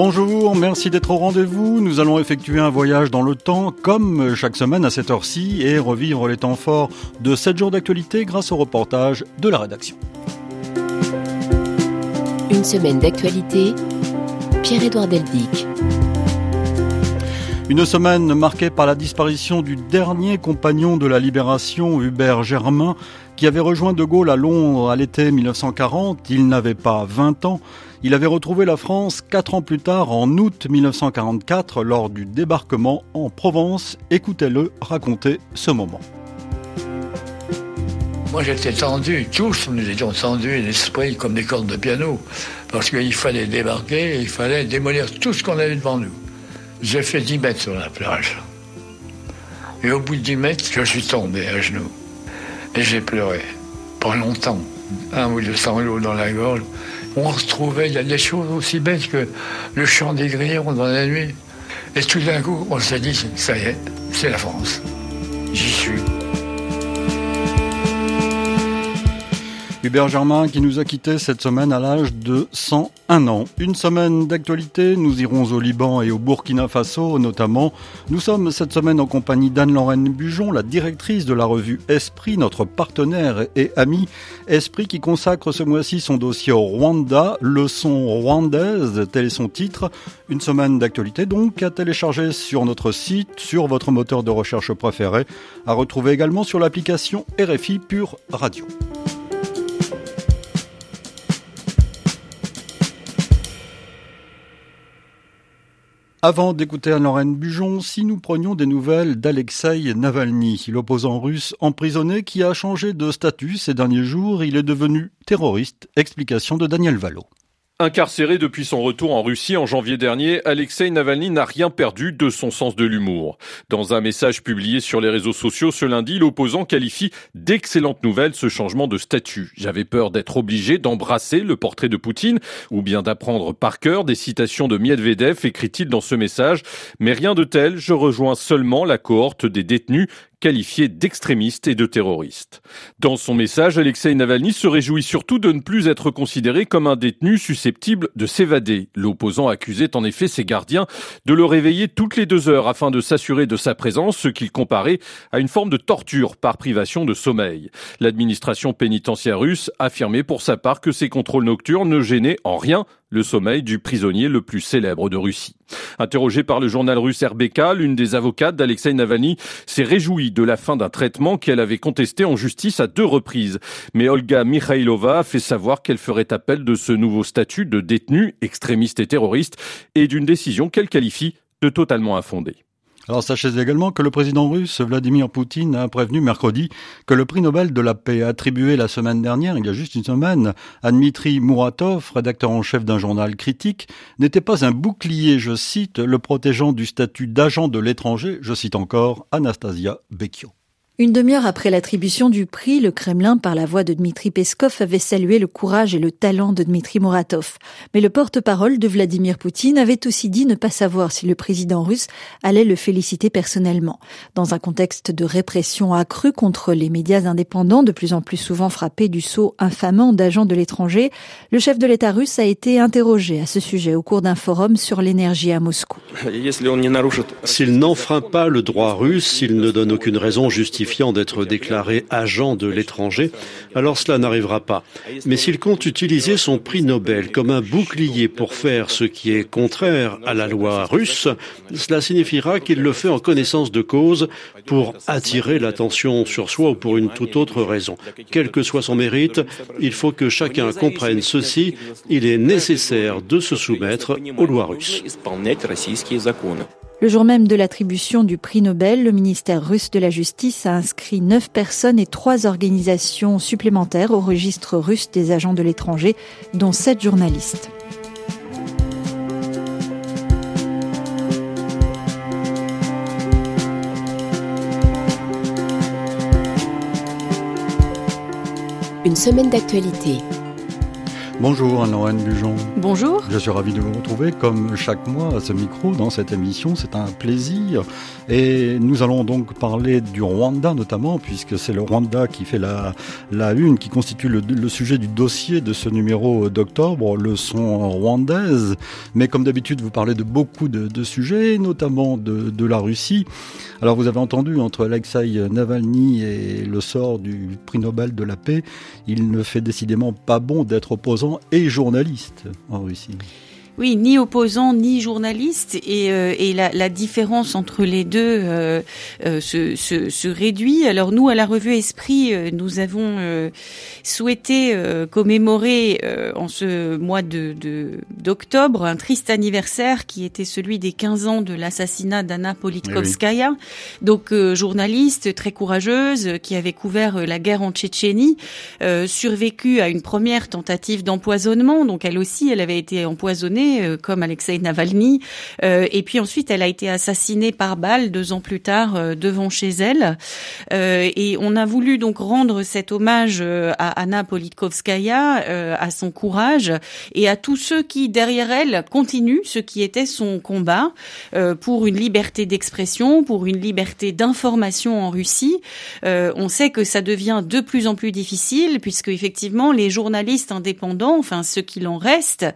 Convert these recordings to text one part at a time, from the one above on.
Bonjour, merci d'être au rendez-vous. Nous allons effectuer un voyage dans le temps, comme chaque semaine à cette heure-ci, et revivre les temps forts de 7 jours d'actualité grâce au reportage de la rédaction. Une semaine d'actualité, Pierre-Édouard Deldic. Une semaine marquée par la disparition du dernier compagnon de la libération, Hubert Germain, qui avait rejoint De Gaulle à Londres à l'été 1940. Il n'avait pas 20 ans. Il avait retrouvé la France quatre ans plus tard, en août 1944, lors du débarquement en Provence. Écoutez-le raconter ce moment. Moi j'étais tendu, tous nous étions tendus l'esprit comme des cordes de piano, parce qu'il fallait débarquer, il fallait démolir tout ce qu'on avait devant nous. J'ai fait 10 mètres sur la plage. Et au bout de 10 mètres, je suis tombé à genoux. Et j'ai pleuré. Pas longtemps. Un ou deux sanglots dans la gorge. On retrouvait, il y a des choses aussi bêtes que le chant des grillons dans la nuit. Et tout d'un coup, on s'est dit, ça y est, c'est la France. J'y suis. Hubert Germain qui nous a quittés cette semaine à l'âge de 101 ans. Une semaine d'actualité, nous irons au Liban et au Burkina Faso notamment. Nous sommes cette semaine en compagnie d'Anne-Lorraine Bujon, la directrice de la revue Esprit, notre partenaire et ami. Esprit qui consacre ce mois-ci son dossier au Rwanda, leçon rwandaise, tel est son titre. Une semaine d'actualité donc à télécharger sur notre site, sur votre moteur de recherche préféré, à retrouver également sur l'application RFI Pure Radio. Avant d'écouter Anne-Lorraine Bujon, si nous prenions des nouvelles d'Alexei Navalny, l'opposant russe emprisonné qui a changé de statut ces derniers jours, il est devenu terroriste. Explication de Daniel Valo. Incarcéré depuis son retour en Russie en janvier dernier, Alexei Navalny n'a rien perdu de son sens de l'humour. Dans un message publié sur les réseaux sociaux ce lundi, l'opposant qualifie d'excellente nouvelle ce changement de statut. J'avais peur d'être obligé d'embrasser le portrait de Poutine ou bien d'apprendre par cœur des citations de Medvedev, écrit-il dans ce message. Mais rien de tel, je rejoins seulement la cohorte des détenus qualifié d'extrémiste et de terroriste. Dans son message, Alexei Navalny se réjouit surtout de ne plus être considéré comme un détenu susceptible de s'évader. L'opposant accusait en effet ses gardiens de le réveiller toutes les deux heures afin de s'assurer de sa présence, ce qu'il comparait à une forme de torture par privation de sommeil. L'administration pénitentiaire russe affirmait pour sa part que ces contrôles nocturnes ne gênaient en rien le sommeil du prisonnier le plus célèbre de Russie. Interrogée par le journal russe RBK, l'une des avocates d'Alexei Navalny s'est réjouie de la fin d'un traitement qu'elle avait contesté en justice à deux reprises. Mais Olga Mikhailova a fait savoir qu'elle ferait appel de ce nouveau statut de détenu extrémiste et terroriste et d'une décision qu'elle qualifie de totalement infondée. Alors sachez également que le président russe Vladimir Poutine a prévenu mercredi que le prix Nobel de la paix attribué la semaine dernière, il y a juste une semaine, à Dmitri Muratov, rédacteur en chef d'un journal critique, n'était pas un bouclier, je cite, le protégeant du statut d'agent de l'étranger, je cite encore Anastasia Bekio. Une demi-heure après l'attribution du prix, le Kremlin, par la voix de Dmitri Peskov, avait salué le courage et le talent de Dmitri Muratov. Mais le porte-parole de Vladimir Poutine avait aussi dit ne pas savoir si le président russe allait le féliciter personnellement. Dans un contexte de répression accrue contre les médias indépendants, de plus en plus souvent frappés du sceau infamant d'agents de l'étranger, le chef de l'État russe a été interrogé à ce sujet au cours d'un forum sur l'énergie à Moscou. S'il n'enfreint pas le droit russe, s'il ne donne aucune raison justifiée d'être déclaré agent de l'étranger, alors cela n'arrivera pas. Mais s'il compte utiliser son prix Nobel comme un bouclier pour faire ce qui est contraire à la loi russe, cela signifiera qu'il le fait en connaissance de cause pour attirer l'attention sur soi ou pour une toute autre raison. Quel que soit son mérite, il faut que chacun comprenne ceci, il est nécessaire de se soumettre aux lois russes. Le jour même de l'attribution du prix Nobel, le ministère russe de la Justice a inscrit neuf personnes et trois organisations supplémentaires au registre russe des agents de l'étranger, dont sept journalistes. Une semaine d'actualité Bonjour Anne-Lorraine Bujon. Bonjour. Je suis ravi de vous retrouver comme chaque mois à ce micro dans cette émission. C'est un plaisir. Et nous allons donc parler du Rwanda notamment, puisque c'est le Rwanda qui fait la, la une, qui constitue le, sujet du dossier de ce numéro d'octobre, leçon rwandaise. Mais comme d'habitude, vous parlez de beaucoup de, sujets, notamment de, de, la Russie. Alors vous avez entendu entre Alexei Navalny et le sort du prix Nobel de la paix, il ne fait décidément pas bon d'être opposant et journaliste en Russie. Oui, ni opposant ni journaliste et, euh, et la, la, différence entre les deux euh, euh, se, se, se, réduit. Alors nous, à la revue Esprit, nous avons souhaité commémorer en ce mois de d'octobre un triste anniversaire qui était celui des 15 ans de l'assassinat d'Anna Politkovskaya, donc journaliste très courageuse qui avait couvert la guerre en Tchétchénie, survécu à une première tentative d'empoisonnement. Donc elle aussi, elle avait été empoisonnée euh, comme Alexei Navalny. Euh, et puis ensuite, elle a été assassinée par balle deux ans plus tard euh, devant chez elle. et on a voulu donc rendre cet hommage à Anna Politkovskaya, à son courage et à tous ceux qui derrière elle continuent ce qui était son combat pour une liberté d'expression, pour une liberté d'information en Russie. on sait que ça devient de plus en plus difficile puisque effectivement les journalistes indépendants, enfin ceux qui en restent,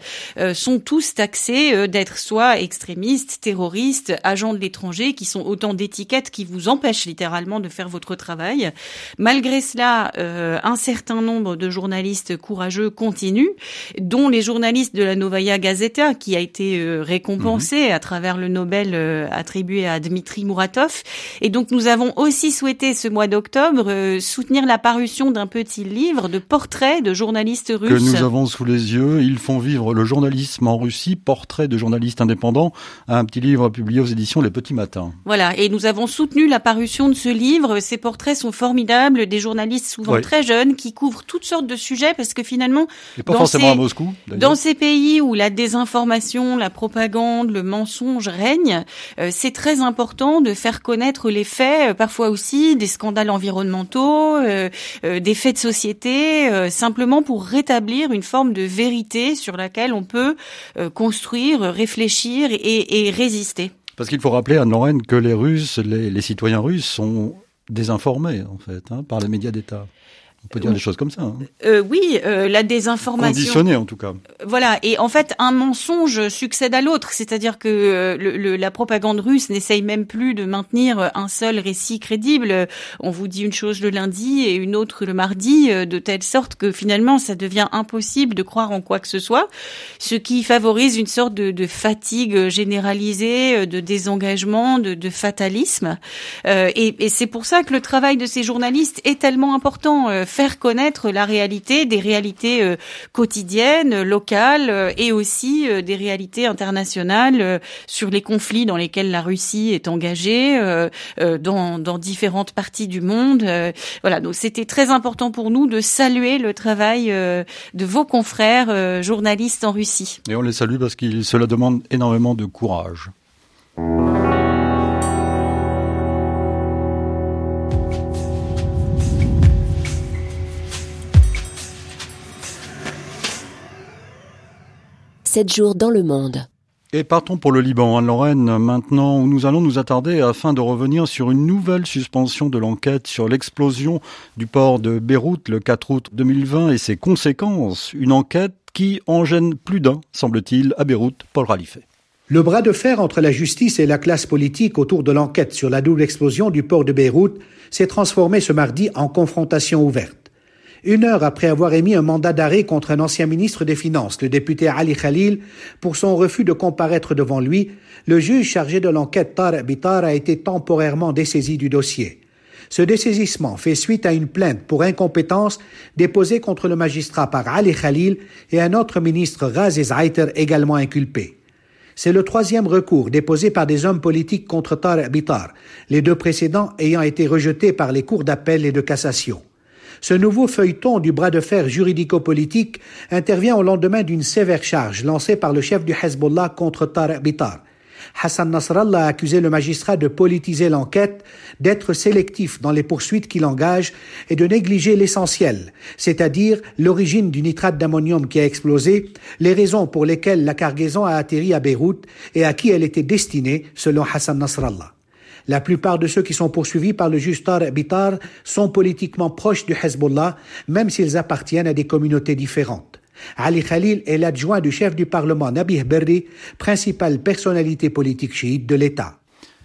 sont tous taxés euh, d'être soit extrémistes, terroristes, agents de l'étranger, qui sont autant d'étiquettes qui vous empêchent littéralement de faire votre travail. Malgré cela, euh, un certain nombre de journalistes courageux continuent, dont les journalistes de la Novaya Gazeta, qui a été euh, récompensé mhm. à travers le Nobel attribué à Dmitri Muratov. Et donc nous avons aussi souhaité ce mois d'octobre soutenir la parution d'un petit livre de portraits de journalistes russes. Que nous avons sous les yeux. Ils font vivre le journalisme en Russie portrait de journalistes indépendants, un petit livre publié aux éditions Les Petits Matins. Voilà, et nous avons soutenu la parution de ce livre. Ces portraits sont formidables, des journalistes souvent très jeunes qui couvrent toutes sortes de sujets parce que finalement, pas dans, ces, à Moscou, dans ces pays où la désinformation, la propagande, le mensonge règnent, euh, c'est très important de faire connaître les faits, euh, parfois aussi des scandales environnementaux, euh, des faits de société, simplement pour rétablir une forme de vérité sur laquelle on peut construire, réfléchir et, résister. Parce qu'il faut rappeler à Lorraine que les Russes, les, citoyens russes sont désinformés en fait hein, par les médias d'État. On peut dire des choses comme ça. Hein. Euh, oui, euh, la désinformation. Conditionnée en tout cas. Voilà, et en fait, un mensonge succède à l'autre, c'est-à-dire que euh, le, la propagande russe n'essaye même plus de maintenir un seul récit crédible. On vous dit une chose le lundi et une autre le mardi, de telle sorte que finalement, ça devient impossible de croire en quoi que ce soit, ce qui favorise une sorte de, de fatigue généralisée, de désengagement, de, de fatalisme. et, et c'est pour ça que le travail de ces journalistes est tellement important faire connaître la réalité, des réalités euh, quotidiennes, locales euh, et aussi euh, des réalités internationales sur les conflits dans lesquels la Russie est engagée dans, différentes parties du monde. Voilà, donc c'était très important pour nous de saluer le travail de vos confrères journalistes en Russie. Et on les salue parce que cela demande énormément de courage. 7 jours dans le monde. Et partons pour le Liban, Anne-Lorraine, maintenant où nous allons nous attarder afin de revenir sur une nouvelle suspension de l'enquête sur l'explosion du port de Beyrouth le 4 août 2020 et ses conséquences. Une enquête qui en gêne plus d'un, semble-t-il, à Beyrouth, Paul Ralifet. Le bras de fer entre la justice et la classe politique autour de l'enquête sur la double explosion du port de Beyrouth s'est transformé ce mardi en confrontation ouverte. Une heure après avoir émis un mandat d'arrêt contre un ancien ministre des Finances, le député Ali Khalil, pour son refus de comparaître devant lui, le juge chargé de l'enquête Tar a été temporairement dessaisi du dossier. Ce dessaisissement fait suite à une plainte pour incompétence déposée contre le magistrat par Ali Khalil et un autre ministre Raziz Zaiter également inculpé. C'est le troisième recours déposé par des hommes politiques contre Tar les deux précédents ayant été rejetés par les cours d'appel et de cassation. Ce nouveau feuilleton du bras de fer juridico-politique intervient au lendemain d'une sévère charge lancée par le chef du Hezbollah contre Tariq Bitar. Hassan Nasrallah a accusé le magistrat de politiser l'enquête, d'être sélectif dans les poursuites qu'il engage et de négliger l'essentiel, c'est-à-dire l'origine du nitrate d'ammonium qui a explosé, les raisons pour lesquelles la cargaison a atterri à Beyrouth et à qui elle était destinée, selon Hassan Nasrallah. La plupart de ceux qui sont poursuivis par le juge Tar Bitar sont politiquement proches du Hezbollah, même s'ils appartiennent à des communautés différentes. Ali Khalil est l'adjoint du chef du Parlement Nabih Berri, principale personnalité politique chiite de l'État.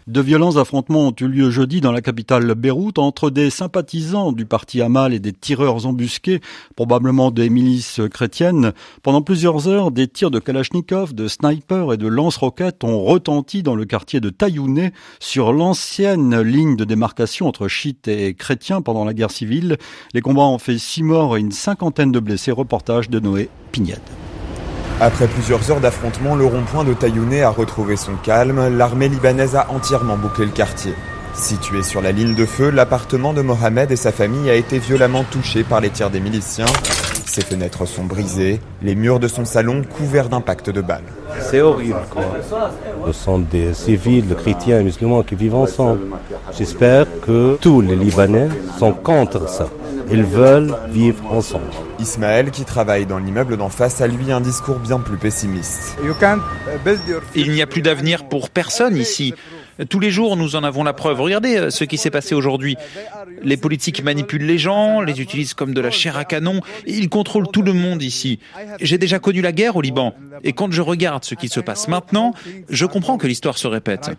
De violents affrontements ont eu lieu jeudi dans la capitale Beyrouth entre des sympathisants du parti Hamal et des tireurs embusqués, probablement des milices chrétiennes. Pendant plusieurs heures, des tirs de Kalachnikov, de snipers et de lance-roquettes ont retenti dans le quartier de Taïouné sur l'ancienne ligne de démarcation entre chiites et chrétiens pendant la guerre civile. Les combats ont fait six morts et une cinquantaine de blessés. Reportage de Noé Pignette. Après plusieurs heures d'affrontement, le rond-point de Taïouné a retrouvé son calme. L'armée libanaise a entièrement bouclé le quartier. Situé sur la ligne de feu, l'appartement de Mohamed et sa famille a été violemment touché par les tirs des miliciens. Ses fenêtres sont brisées, les murs de son salon couverts d'impacts de balles. C'est horrible, quoi. Ce sont des civils, chrétiens et musulmans qui vivent ensemble. J'espère que tous les Libanais sont contre ça. Ils veulent vivre ensemble. Ismaël, qui travaille dans l'immeuble d'en face, a lui un discours bien plus pessimiste. Il n'y a plus d'avenir pour personne ici. Tous les jours, nous en avons la preuve. Regardez euh, ce qui s'est passé aujourd'hui. Les politiques manipulent les gens, les utilisent comme de la chair à canon. Ils contrôlent tout le monde ici. J'ai déjà connu la guerre au Liban. Et quand je regarde ce qui se passe maintenant, je comprends que l'histoire se répète.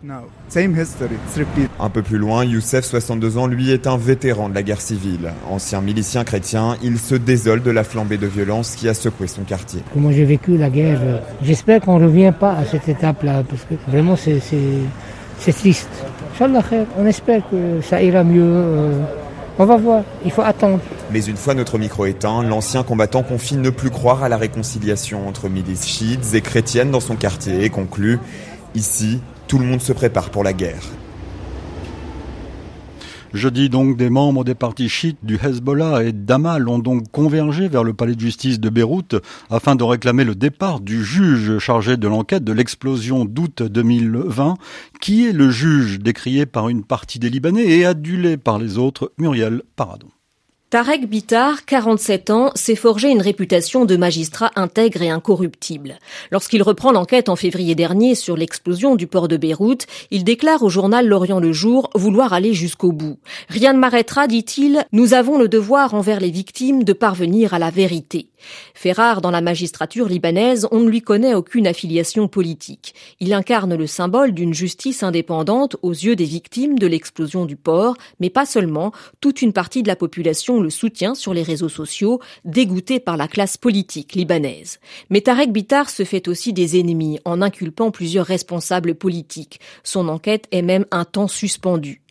Un peu plus loin, Youssef, 62 ans, lui est un vétéran de la guerre civile. Ancien milicien chrétien, il se désole de la flambée de violence qui a secoué son quartier. Comment j'ai vécu la guerre, j'espère qu'on ne revient pas à cette étape-là, parce que vraiment c'est c'est triste. on espère que ça ira mieux. Euh, on va voir, il faut attendre. Mais une fois notre micro éteint, l'ancien combattant confie ne plus croire à la réconciliation entre milices chiites et chrétiennes dans son quartier et conclut Ici, tout le monde se prépare pour la guerre. Jeudi donc, des membres des partis chiites du Hezbollah et d'Amal ont donc convergé vers le palais de justice de Beyrouth afin de réclamer le départ du juge chargé de l'enquête de l'explosion d'août 2020, qui est le juge? décrié par une partie des Libanais et adulé par les autres, Muriel Paradon. Tarek Bitar, 47 ans, s'est forgé une réputation de magistrat intègre et incorruptible. Lorsqu'il reprend l'enquête en février dernier sur l'explosion du port de Beyrouth, il déclare au journal L'Orient le Jour vouloir aller jusqu'au bout. Rien ne m'arrêtera, dit-il, nous avons le devoir envers les victimes de parvenir à la vérité. Fait rare dans la magistrature libanaise, on ne lui connaît aucune affiliation politique. Il incarne le symbole d'une justice indépendante aux yeux des victimes de l'explosion du port, mais pas seulement, toute une partie de la population le soutient sur les réseaux sociaux, dégoûté par la classe politique libanaise. Mais Tarek Bitar se fait aussi des ennemis en inculpant plusieurs responsables politiques. Son enquête est même un temps suspendue.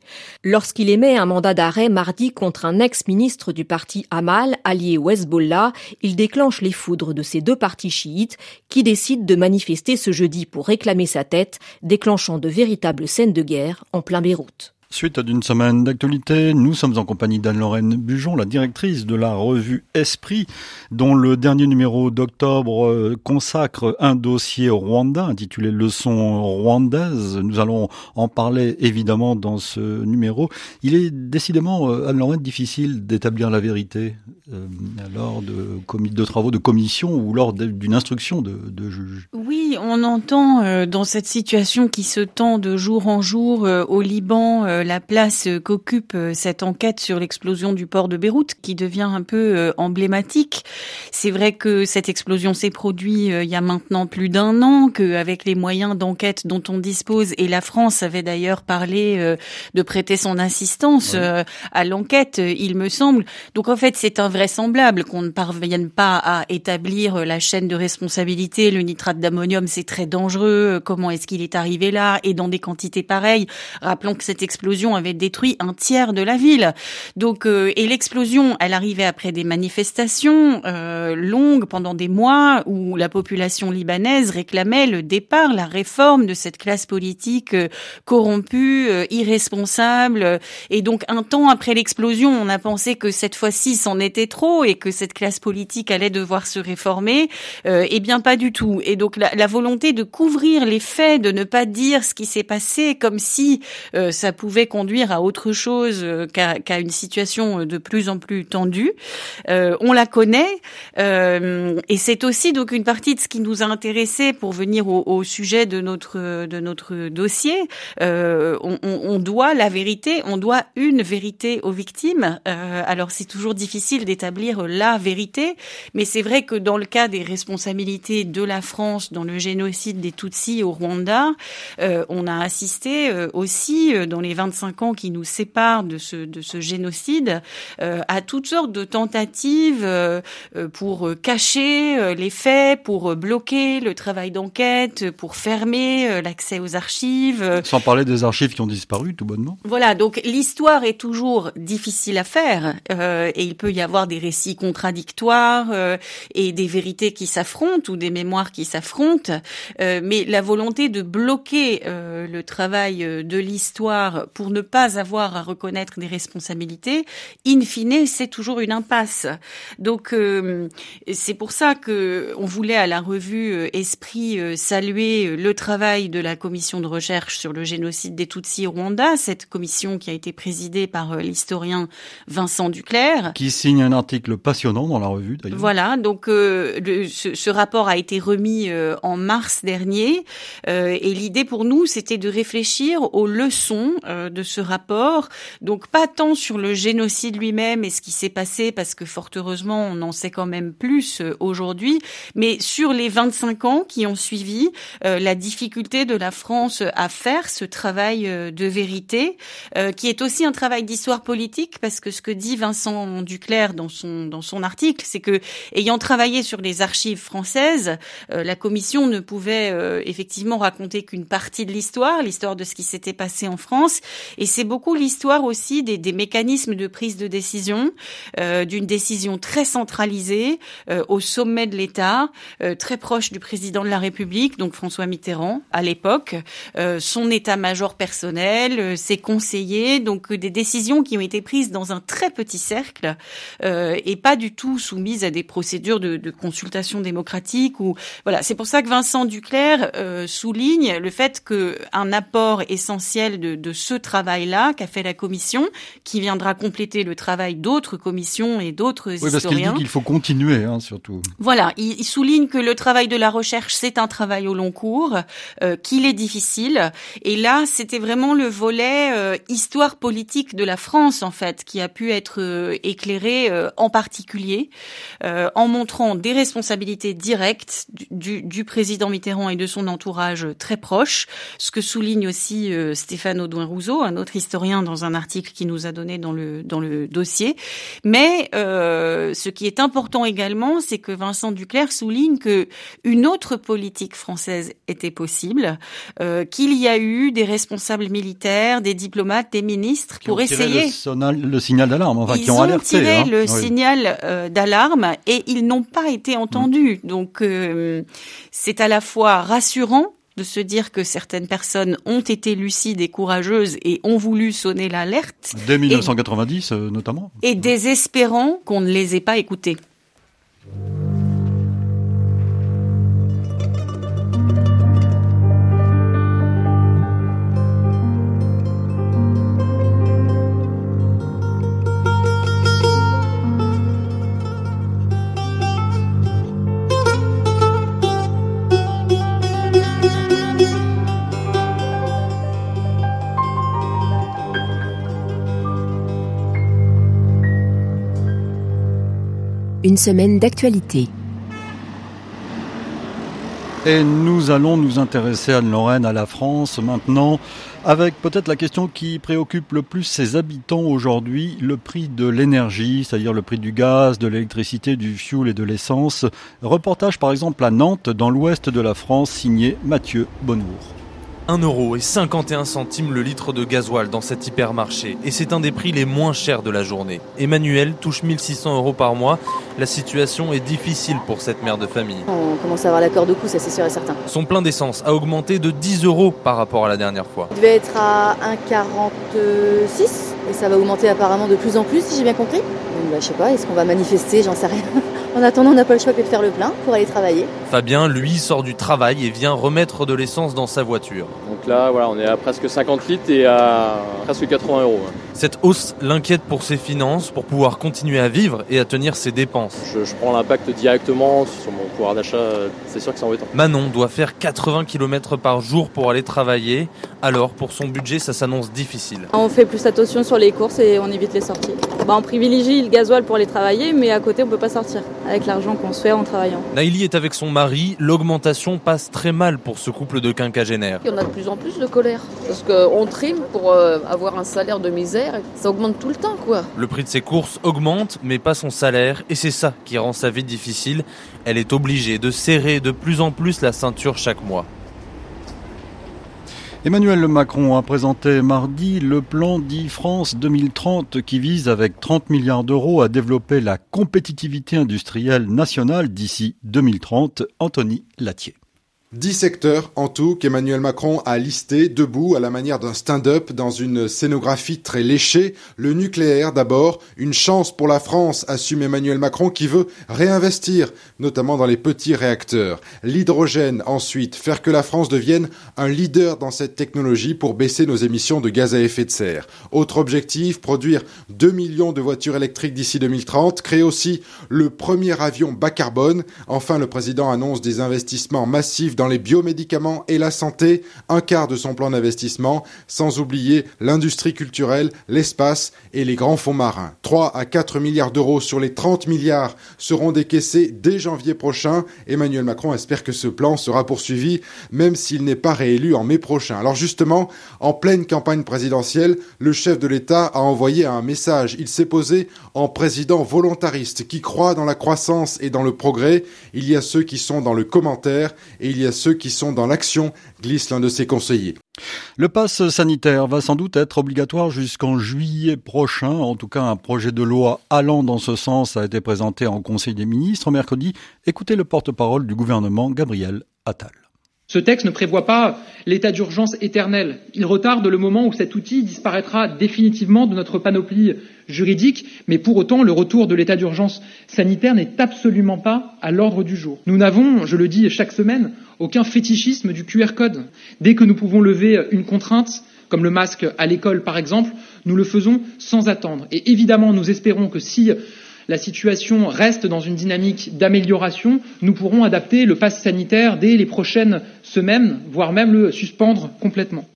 Lorsqu'il émet un mandat d'arrêt mardi contre un ex-ministre du parti Amal, allié au Hezbollah, il déclenche les foudres de ces deux partis chiites qui décident de manifester ce jeudi pour réclamer sa tête, déclenchant de véritables scènes de guerre en plein Beyrouth. Suite d'une semaine d'actualité, nous sommes en compagnie d'Anne-Lorraine Bujon, la directrice de la revue Esprit, dont le dernier numéro d'octobre euh, consacre un dossier Rwanda intitulé Leçon rwandaise. Nous allons en parler évidemment dans ce numéro. Il est décidément, euh, Anne-Lorraine, difficile d'établir la vérité euh, lors de, travaux de commission ou lors d'une instruction de, juge. Oui, on entend dans cette situation qui se tend de jour en jour au Liban la place qu'occupe euh, cette enquête sur l'explosion du port de Beyrouth, qui devient un peu euh, emblématique. C'est vrai que cette explosion s'est produite il y a maintenant plus d'un an, qu'avec les moyens d'enquête dont on dispose, et la France avait d'ailleurs parlé de prêter son assistance à l'enquête, il me semble. Donc en fait, c'est invraisemblable qu'on ne parvienne pas à établir la chaîne de responsabilité. Le nitrate d'ammonium, c'est très dangereux. Comment est-ce qu'il est arrivé là? Et dans des quantités pareilles? Rappelons que cette explosion l'explosion avait détruit un tiers de la ville. Donc et l'explosion, elle arrivait après des manifestations longues pendant des mois où la population libanaise réclamait le départ, la réforme de cette classe politique corrompue, irresponsable. Et donc un temps après l'explosion, on a pensé que cette fois-ci c'en était trop et que cette classe politique allait devoir se réformer. Euh, eh bien pas du tout. Et donc la, volonté de couvrir les faits, de ne pas dire ce qui s'est passé, comme si euh, ça pouvait conduire à autre chose euh, qu'à une situation de plus en plus tendue. on la connaît et c'est aussi donc une partie de ce qui nous a intéressé pour venir au, sujet de notre de notre dossier. On, doit la vérité, on doit une vérité aux victimes. alors c'est toujours difficile d'établir la vérité, mais c'est vrai que dans le cas des responsabilités de la France dans le génocide des Tutsis au Rwanda, euh, on a assisté euh, aussi euh, dans les 25 ans qui nous séparent de ce, de ce génocide à toutes sortes de tentatives pour cacher les faits, pour bloquer le travail d'enquête, pour fermer l'accès aux archives. Sans parler des archives qui ont disparu tout bonnement. Voilà, donc l'histoire est toujours difficile à faire et il peut y avoir des récits contradictoires et des vérités qui s'affrontent ou des mémoires qui s'affrontent, euh, mais la volonté de bloquer euh, le travail euh, de l'histoire pour ne pas avoir à reconnaître des responsabilités, in fine, c'est toujours une impasse. Donc c'est pour ça que on voulait à la revue Esprit saluer le travail de la commission de recherche sur le génocide des Tutsis au Rwanda, cette commission qui a été présidée par l'historien Vincent Duclerc. Qui signe un article passionnant dans la revue d'ailleurs. Voilà, donc le, ce, ce, rapport a été remis euh, en mars dernier euh, et l'idée pour nous c'était de réfléchir aux leçons euh, de ce rapport. Donc pas tant sur le génocide lui-même et ce qui s'est passé parce que fort heureusement on en sait quand même plus aujourd'hui, mais sur les 25 ans qui ont suivi la difficulté de la France à faire ce travail de vérité qui est aussi un travail d'histoire politique parce que ce que dit Vincent Duclerc dans son dans son article, c'est que ayant travaillé sur les archives françaises, euh, la commission ne pouvait euh, effectivement raconter qu'une partie de l'histoire, l'histoire de ce qui s'était passé en France, et c'est beaucoup l'histoire aussi des, des, mécanismes de prise de décision, euh, d'une décision très centralisée au sommet de l'État, très proche du président de la République, donc François Mitterrand à l'époque, son état-major personnel, ses conseillers, donc des décisions qui ont été prises dans un très petit cercle et pas du tout soumises à des procédures de, de consultation démocratique ou voilà. C'est pour ça que Vincent Duclerc euh, souligne le fait que un apport essentiel de, de ce travail-là qu'a fait la commission, qui viendra compléter le travail d'autres commissions et d'autres oui, parce qu'il dit qu'il faut continuer, hein, surtout. Voilà, il, il, souligne que le travail de la recherche c'est un travail au long cours, euh, qu'il est difficile. Et là, c'était vraiment le volet euh, histoire politique de la France en fait qui a pu être euh, éclairé en particulier en montrant des responsabilités directes du, du, président Mitterrand et de son entourage très proche, ce que souligne aussi Stéphane Audouin-Rousseau, un autre historien dans un article qui nous a donné dans le dans le dossier. Mais euh, ce qui est important également, c'est que Vincent Duclerc souligne que une autre politique française était possible, euh, qu'il y a eu des responsables militaires, des diplomates, des ministres pour essayer le, le signal d'alarme, enfin ils qui ont, ont tiré le signal euh, d'alarme et ils n'ont pas été entendus. Donc euh, c'est à la fois rassurant de se dire que certaines personnes ont été lucides et courageuses et ont voulu sonner l'alerte. Dès 1990 euh, notamment. Et désespérant qu'on ne les ait pas écoutés. Une semaine d'actualité. Et nous allons nous intéresser à Lorraine, à la France maintenant, avec peut-être la question qui préoccupe le plus ses habitants aujourd'hui, le prix de l'énergie, c'est-à-dire le prix du gaz, de l'électricité, du fioul et de l'essence. Reportage par exemple à Nantes, dans l'ouest de la France, signé Mathieu Bonnour. 1,51€ le litre de gasoil dans cet hypermarché et c'est un des prix les moins chers de la journée. Emmanuel touche 1600 euros par mois. La situation est difficile pour cette mère de famille. On commence à avoir l'accord de coût, ça c'est sûr et certain. Son plein d'essence a augmenté de 10 euros par rapport à la dernière fois. Il devait être à 1,46 et ça va augmenter apparemment de plus en plus si j'ai bien compris. Donc bah, je sais pas, est-ce qu'on va manifester? J'en sais rien. En attendant, on n'a pas le choix que de faire le plein pour aller travailler. Fabien, lui, sort du travail et vient remettre de l'essence dans sa voiture. Donc là, voilà, on est à presque 50 litres et à presque 80 euros. Cette hausse l'inquiète pour ses finances, pour pouvoir continuer à vivre et à tenir ses dépenses. Je, je prends l'impact directement sur mon pouvoir d'achat, c'est sûr que c'est embêtant. Manon doit faire 80 km par jour pour aller travailler, alors pour son budget, ça s'annonce difficile. On fait plus attention sur les courses et on évite les sorties. Bah, on privilégie le gasoil pour aller travailler, mais à côté, on peut pas sortir avec l'argent qu'on se fait en travaillant. Naïli est avec son mari, l'augmentation passe très mal pour ce couple de quinquagénaires. Il y en a de plus en plus de colère, parce qu'on trime pour euh, avoir un salaire de misère, ça augmente tout le temps quoi. Le prix de ses courses augmente, mais pas son salaire, et c'est ça qui rend sa vie difficile. Elle est obligée de serrer de plus en plus la ceinture chaque mois. Emmanuel Macron a présenté mardi le plan dit France 2030 qui vise avec 30 milliards d'euros à développer la compétitivité industrielle nationale d'ici 2030. Anthony Latier. Dix secteurs en tout qu'Emmanuel Macron a listés debout à la manière d'un stand-up dans une scénographie très léchée. Le nucléaire d'abord, une chance pour la France, assume Emmanuel Macron qui veut réinvestir, notamment dans les petits réacteurs. L'hydrogène ensuite, faire que la France devienne un leader dans cette technologie pour baisser nos émissions de gaz à effet de serre. Autre objectif, produire 2 millions de voitures électriques d'ici 2030, créer aussi le premier avion bas carbone. Enfin, le président annonce des investissements massifs dans les biomédicaments et la santé, un quart de son plan d'investissement, sans oublier l'industrie culturelle, l'espace et les grands fonds marins. 3 à 4 milliards d'euros sur les 30 milliards seront décaissés dès janvier prochain. Emmanuel Macron espère que ce plan sera poursuivi, même s'il n'est pas réélu en mai prochain. Alors justement, en pleine campagne présidentielle, le chef de l'État a envoyé un message. Il s'est posé en président volontariste qui croit dans la croissance et dans le progrès. Il y a ceux qui sont dans le commentaire et il y a ceux qui sont dans l'action, glisse l'un de ses conseillers. Le pass sanitaire va sans doute être obligatoire jusqu'en juillet prochain. En tout cas, un projet de loi allant dans ce sens a été présenté en Conseil des ministres mercredi. Écoutez le porte-parole du gouvernement, Gabriel Attal. Ce texte ne prévoit pas l'état d'urgence éternel. Il retarde le moment où cet outil disparaîtra définitivement de notre panoplie juridique, mais pour autant, le retour de l'état d'urgence sanitaire n'est absolument pas à l'ordre du jour. Nous n'avons, je le dis chaque semaine, aucun fétichisme du QR code. Dès que nous pouvons lever une contrainte, comme le masque à l'école par exemple, nous le faisons sans attendre. Et évidemment, nous espérons que si la situation reste dans une dynamique d'amélioration, nous pourrons adapter le pass sanitaire dès les prochaines semaines, voire même le suspendre complètement.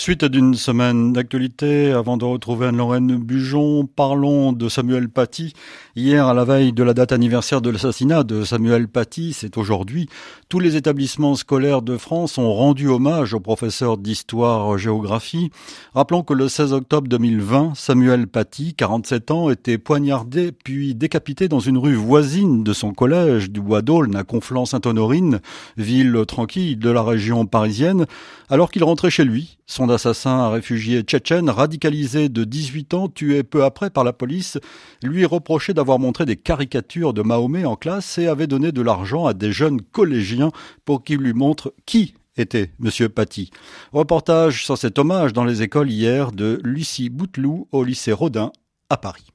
Suite d'une semaine d'actualité, avant de retrouver Anne-Lorraine Bujon, parlons de Samuel Paty. Hier, à la veille de la date anniversaire de l'assassinat de Samuel Paty, c'est aujourd'hui, tous les établissements scolaires de France ont rendu hommage au professeur d'histoire-géographie. Rappelons que le 16 octobre 2020, Samuel Paty, 47 ans, était poignardé puis décapité dans une rue voisine de son collège du Bois d'Aulne à Conflans-Sainte-Honorine, ville tranquille de la région parisienne, alors qu'il rentrait chez lui. Son assassin, un réfugié tchétchène radicalisé de 18 ans, tué peu après par la police, lui reprochait d'avoir montré des caricatures de Mahomet en classe et avait donné de l'argent à des jeunes collégiens pour qu'ils lui montrent qui était Monsieur Paty. Reportage sur cet hommage dans les écoles hier de Lucie Bouteloup au lycée Rodin à Paris.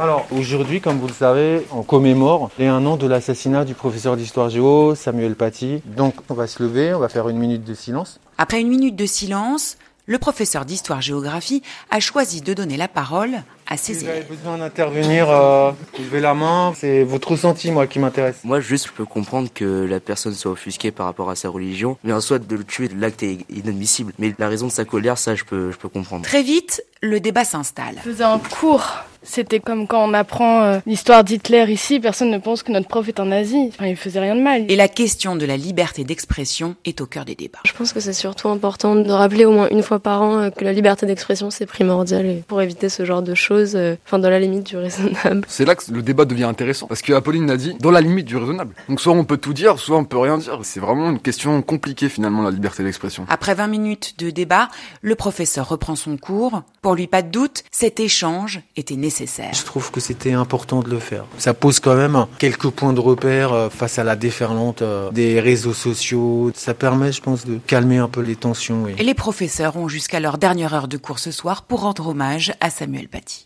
Alors aujourd'hui, comme vous le savez, on commémore les un an de l'assassinat du professeur d'histoire géo Samuel Paty. Donc on va se lever, on va faire une minute de silence. Après une minute de silence, le professeur d'histoire-géographie a choisi de donner la parole à ses Si vous élèves. avez besoin d'intervenir, euh, levez la main. C'est votre ressenti, moi, qui m'intéresse. Moi, juste, je peux comprendre que la personne soit offusquée par rapport à sa religion, mais en soit de le tuer, l'acte est inadmissible. Mais la raison de sa colère, ça, je peux, je peux comprendre. Très vite, le débat s'installe. Je faisais un cours C'était comme quand on apprend euh, l'histoire d'Hitler ici, personne ne pense que notre prof est un nazi. Enfin, il faisait rien de mal. Et la question de la liberté d'expression est au cœur des débats. Je pense que c'est surtout important de rappeler au moins une fois par an euh, que la liberté d'expression c'est primordial et pour éviter ce genre de choses, euh, enfin dans la limite du raisonnable. C'est là que le débat devient intéressant parce que Apolline l'a dit, dans la limite du raisonnable. Donc soit on peut tout dire, soit on peut rien dire. C'est vraiment une question compliquée finalement la liberté d'expression. Après 20 minutes de débat, le professeur reprend son cours. Pour lui, pas de doute, cet échange était nécessaire. Je trouve que c'était important de le faire. Ça pose quand même quelques points de repère euh, face à la déferlante euh, des réseaux sociaux. Ça permet, je pense, de calmer un peu les tensions. Et les professeurs ont jusqu'à leur dernière heure de cours ce soir pour rendre hommage à Samuel Paty.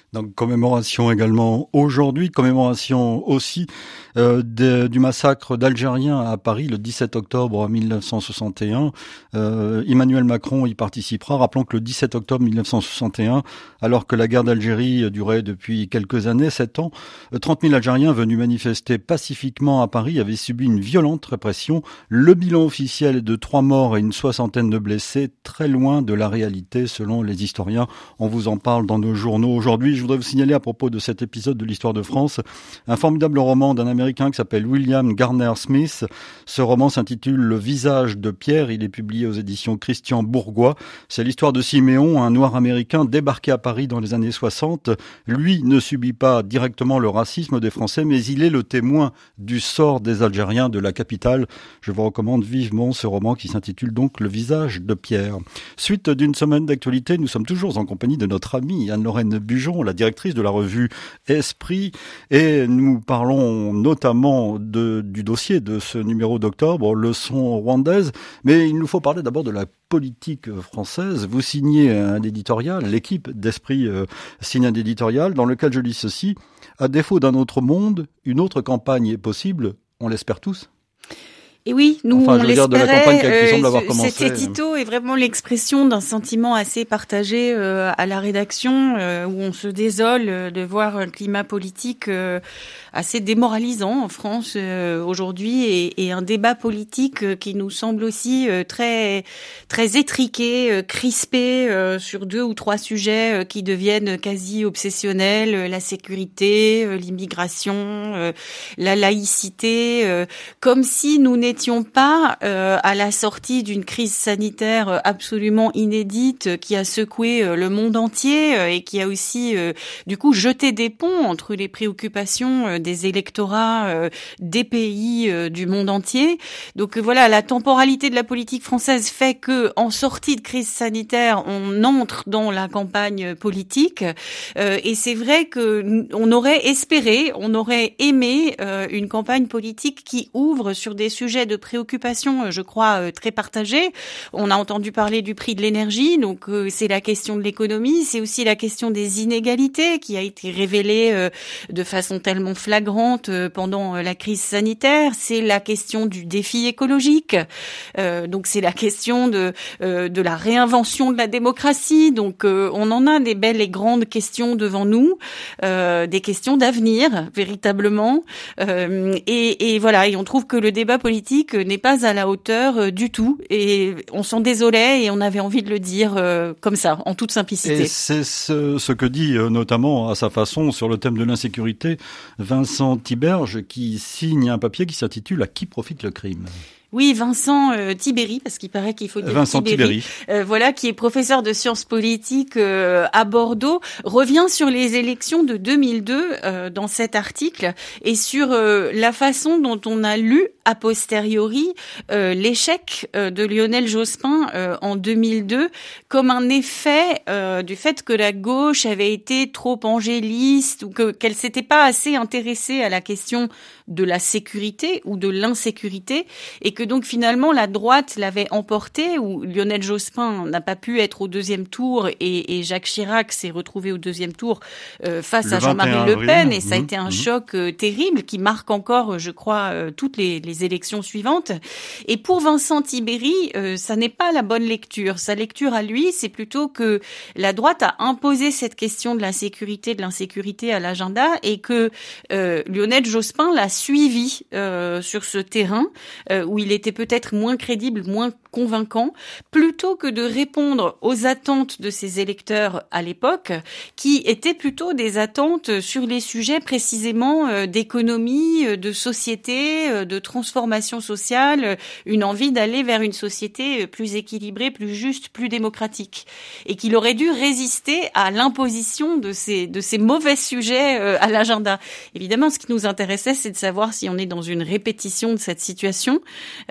Donc commémoration également aujourd'hui, commémoration aussi euh, du massacre d'Algériens à Paris le 17 octobre 1961. Euh, Emmanuel Macron y participera. Rappelons que le 17 octobre 1961, alors que la guerre d'Algérie durait depuis quelques années, sept ans, 30 euh, 000 Algériens venus manifester pacifiquement à Paris avaient subi une violente répression. Le bilan officiel est de trois morts et une soixantaine de blessés, très loin de la réalité selon les historiens. On vous en parle dans nos journaux aujourd'hui. Je voudrais vous signaler à propos de cet épisode de l'histoire de France un formidable roman d'un Américain qui s'appelle William Garner Smith. Ce roman s'intitule Le visage de Pierre. Il est publié aux éditions Christian Bourgois. C'est l'histoire de Siméon, un noir américain débarqué à Paris dans les années 60. Lui ne subit pas directement le racisme des Français, mais il est le témoin du sort des Algériens de la capitale. Je vous recommande vivement ce roman qui s'intitule donc Le visage de Pierre. Suite d'une semaine d'actualité, nous sommes toujours en compagnie de notre amie Anne-Lorraine Bujon, la directrice de la revue Esprit, et nous parlons notamment du dossier de ce numéro d'octobre, leçon rwandaise, mais il nous faut parler d'abord de la politique française. Vous signez un éditorial, l'équipe d'Esprit euh, signe un éditorial dans lequel je lis ceci. À défaut d'un autre monde, une autre campagne est possible, on l'espère tous. Et oui, nous on l'espérait. Euh, cet édito est vraiment l'expression d'un sentiment assez partagé euh, à la rédaction, euh, où on se désole de voir un climat politique assez démoralisant en France aujourd'hui et, et, un débat politique qui nous semble aussi très très étriqué, crispé sur deux ou trois sujets qui deviennent quasi obsessionnels la sécurité, l'immigration, la laïcité, comme si nous n'étions pas euh, à la sortie d'une crise sanitaire absolument inédite qui a secoué euh, le monde entier euh, et qui a aussi du coup jeté des ponts entre les préoccupations des électorats des pays du monde entier. Donc voilà, la temporalité de la politique française fait que en sortie de crise sanitaire, on entre dans la campagne politique et c'est vrai que on aurait espéré, on aurait aimé une campagne politique qui ouvre sur des sujets de préoccupation, euh, je crois, euh, très partagée. On a entendu parler du prix de l'énergie, donc euh, c'est la question de l'économie, c'est aussi la question des inégalités qui a été révélée de façon tellement flagrante pendant la crise sanitaire. C'est la question du défi écologique, donc c'est la question de de la réinvention de la démocratie. Donc on en a des belles et grandes questions devant nous, des questions d'avenir véritablement. et, et voilà, et on trouve que le débat politique n'est pas à la hauteur euh, du tout et on s'en désolait et on avait envie de le dire euh, comme ça, en toute simplicité. C'est ce, ce, que dit euh, notamment à sa façon sur le thème de l'insécurité Vincent Tiberge qui signe un papier qui s'intitule À qui profite le crime? Oui, Vincent euh, Tibéry, parce qu'il paraît qu'il faut dire Vincent Tibéry. Euh, voilà, qui est professeur de sciences politiques euh, à Bordeaux, revient sur les élections de 2002 euh, dans cet article et sur la façon dont on a lu a posteriori l'échec de Lionel Jospin en 2002 comme un effet du fait que la gauche avait été trop angéliste ou que qu'elle s'était pas assez intéressée à la question de la sécurité ou de l'insécurité et que donc finalement la droite l'avait emporté ou Lionel Jospin n'a pas pu être au deuxième tour et, et Jacques Chirac s'est retrouvé au deuxième tour euh, face à Jean-Marie Le Pen et ça a mmh, été un mmh. choc euh, terrible qui marque encore, je crois, euh, toutes les, les, élections suivantes. Et pour Vincent Tibéry, ça n'est pas la bonne lecture. Sa lecture à lui, c'est plutôt que la droite a imposé cette question de la sécurité, de l'insécurité à l'agenda et que Lionel Jospin l'a suivi sur ce terrain où il était peut-être moins crédible, moins convaincant, plutôt que de répondre aux attentes de ses électeurs à l'époque, qui étaient plutôt des attentes sur les sujets précisément euh, d'économie, euh, de société, euh, de transformation sociale, une envie d'aller vers une société plus équilibrée, plus juste, plus démocratique, et qu'il aurait dû résister à l'imposition de ces de ces mauvais sujets à l'agenda. Évidemment, ce qui nous intéressait, c'est de savoir si on est dans une répétition de cette situation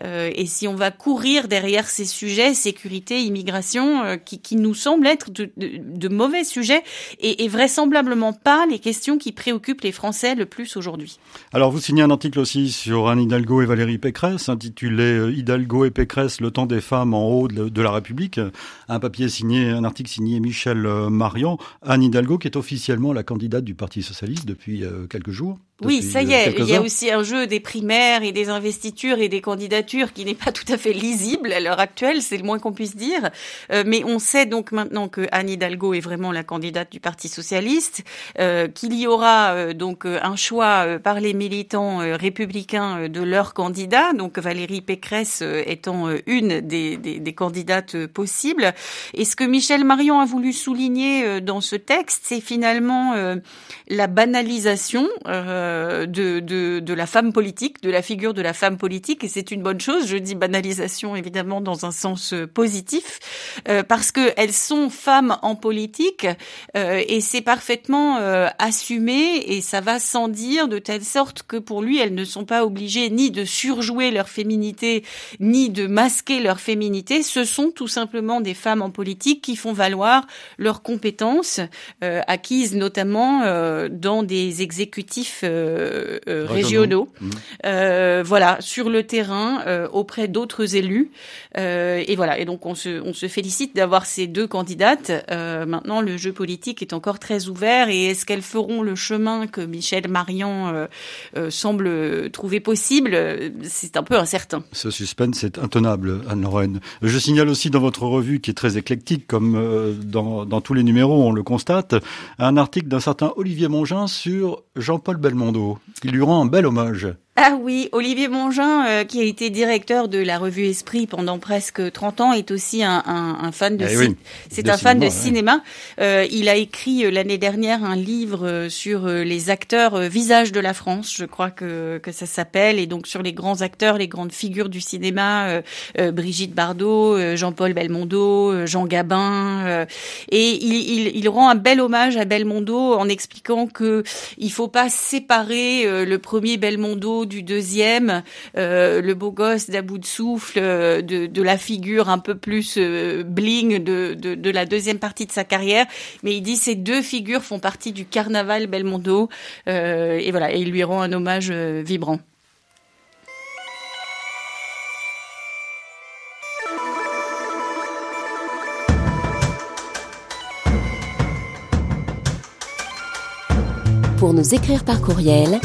et si on va courir derrière ces sujets, sécurité, immigration, qui, qui nous semblent être de, mauvais sujets et, vraisemblablement pas les questions qui préoccupent les Français le plus aujourd'hui. Alors vous signez un article aussi sur Anne Hidalgo et Valérie Pécresse intitulé euh, Hidalgo et Pécresse, le temps des femmes en haut de la République. Un papier signé, un article signé Michel euh, Marion. Anne Hidalgo qui est officiellement la candidate du Parti Socialiste depuis euh, quelques jours. Oui, ça y est, il y a aussi un jeu des primaires et des investitures et des candidatures qui n'est pas tout à fait lisible à l'heure actuelle, c'est le moins qu'on puisse dire. Euh, mais on sait donc maintenant que Anne Hidalgo est vraiment la candidate du Parti socialiste, euh, qu'il y aura euh, donc un choix par les militants républicains de leur candidat, donc Valérie Pécresse étant une des, des, des, candidates possibles. Et ce que Michel Marion a voulu souligner dans ce texte, c'est finalement la banalisation. Euh, de, de, de, la femme politique, de la figure de la femme politique, et c'est une bonne chose. Je dis banalisation évidemment dans un sens euh, positif, euh, parce que elles sont femmes en politique, euh, et c'est parfaitement euh, assumé, et ça va sans dire, de telle sorte que pour lui, elles ne sont pas obligées ni de surjouer leur féminité, ni de masquer leur féminité. Ce sont tout simplement des femmes en politique qui font valoir leurs compétences, acquises notamment dans des exécutifs euh, euh, régionaux, mmh. euh, voilà, sur le terrain auprès d'autres élus. et voilà, et donc on se, on se félicite d'avoir ces deux candidates. maintenant, le jeu politique est encore très ouvert et est-ce qu'elles feront le chemin que Michel Marion semble trouver possible? C'est un peu incertain. Ce suspense est intenable, Anne-Lorraine. Je signale aussi dans votre revue, qui est très éclectique, comme dans, dans tous les numéros, on le constate, un article d'un certain Olivier Mongin sur Jean-Paul Belmont il lui rend un bel hommage. Ah oui, Olivier Mongin, euh, qui a été directeur de la revue Esprit pendant presque 30 ans, est aussi un, un, un fan de, eh c'est un fan de cinéma. Euh, il a écrit euh, l'année dernière un livre euh, sur les acteurs visages de la France, je crois que, que ça s'appelle, et donc sur les grands acteurs, les grandes figures du cinéma, Brigitte Bardot, Jean-Paul Belmondo, Jean Gabin, et il, il, il, rend un bel hommage à Belmondo en expliquant que il faut pas séparer le premier Belmondo du deuxième, euh, le beau gosse d'à bout de souffle, euh, de, la figure un peu plus euh, bling de, de, de, la deuxième partie de sa carrière. Mais il dit ces deux figures font partie du carnaval Belmondo. Euh, et voilà, et il lui rend un hommage vibrant. Pour nous écrire par courriel,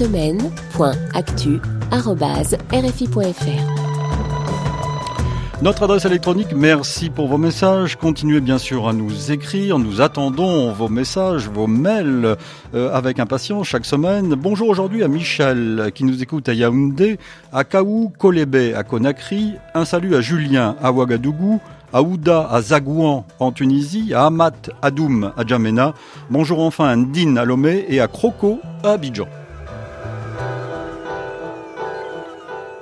semaine.actu.rfi.fr. Notre adresse électronique, merci pour vos messages. Continuez bien sûr à nous écrire. Nous attendons vos messages, vos mails euh, avec impatience chaque semaine. Bonjour aujourd'hui à Michel qui nous écoute à Yaoundé, à Kaou Kolébé à Conakry. Un salut à Julien à Ouagadougou à Ouda à Zagouan en Tunisie, à Amat Adoum à Djamena. Bonjour enfin à Ndine à Lomé et à Croco à Abidjan.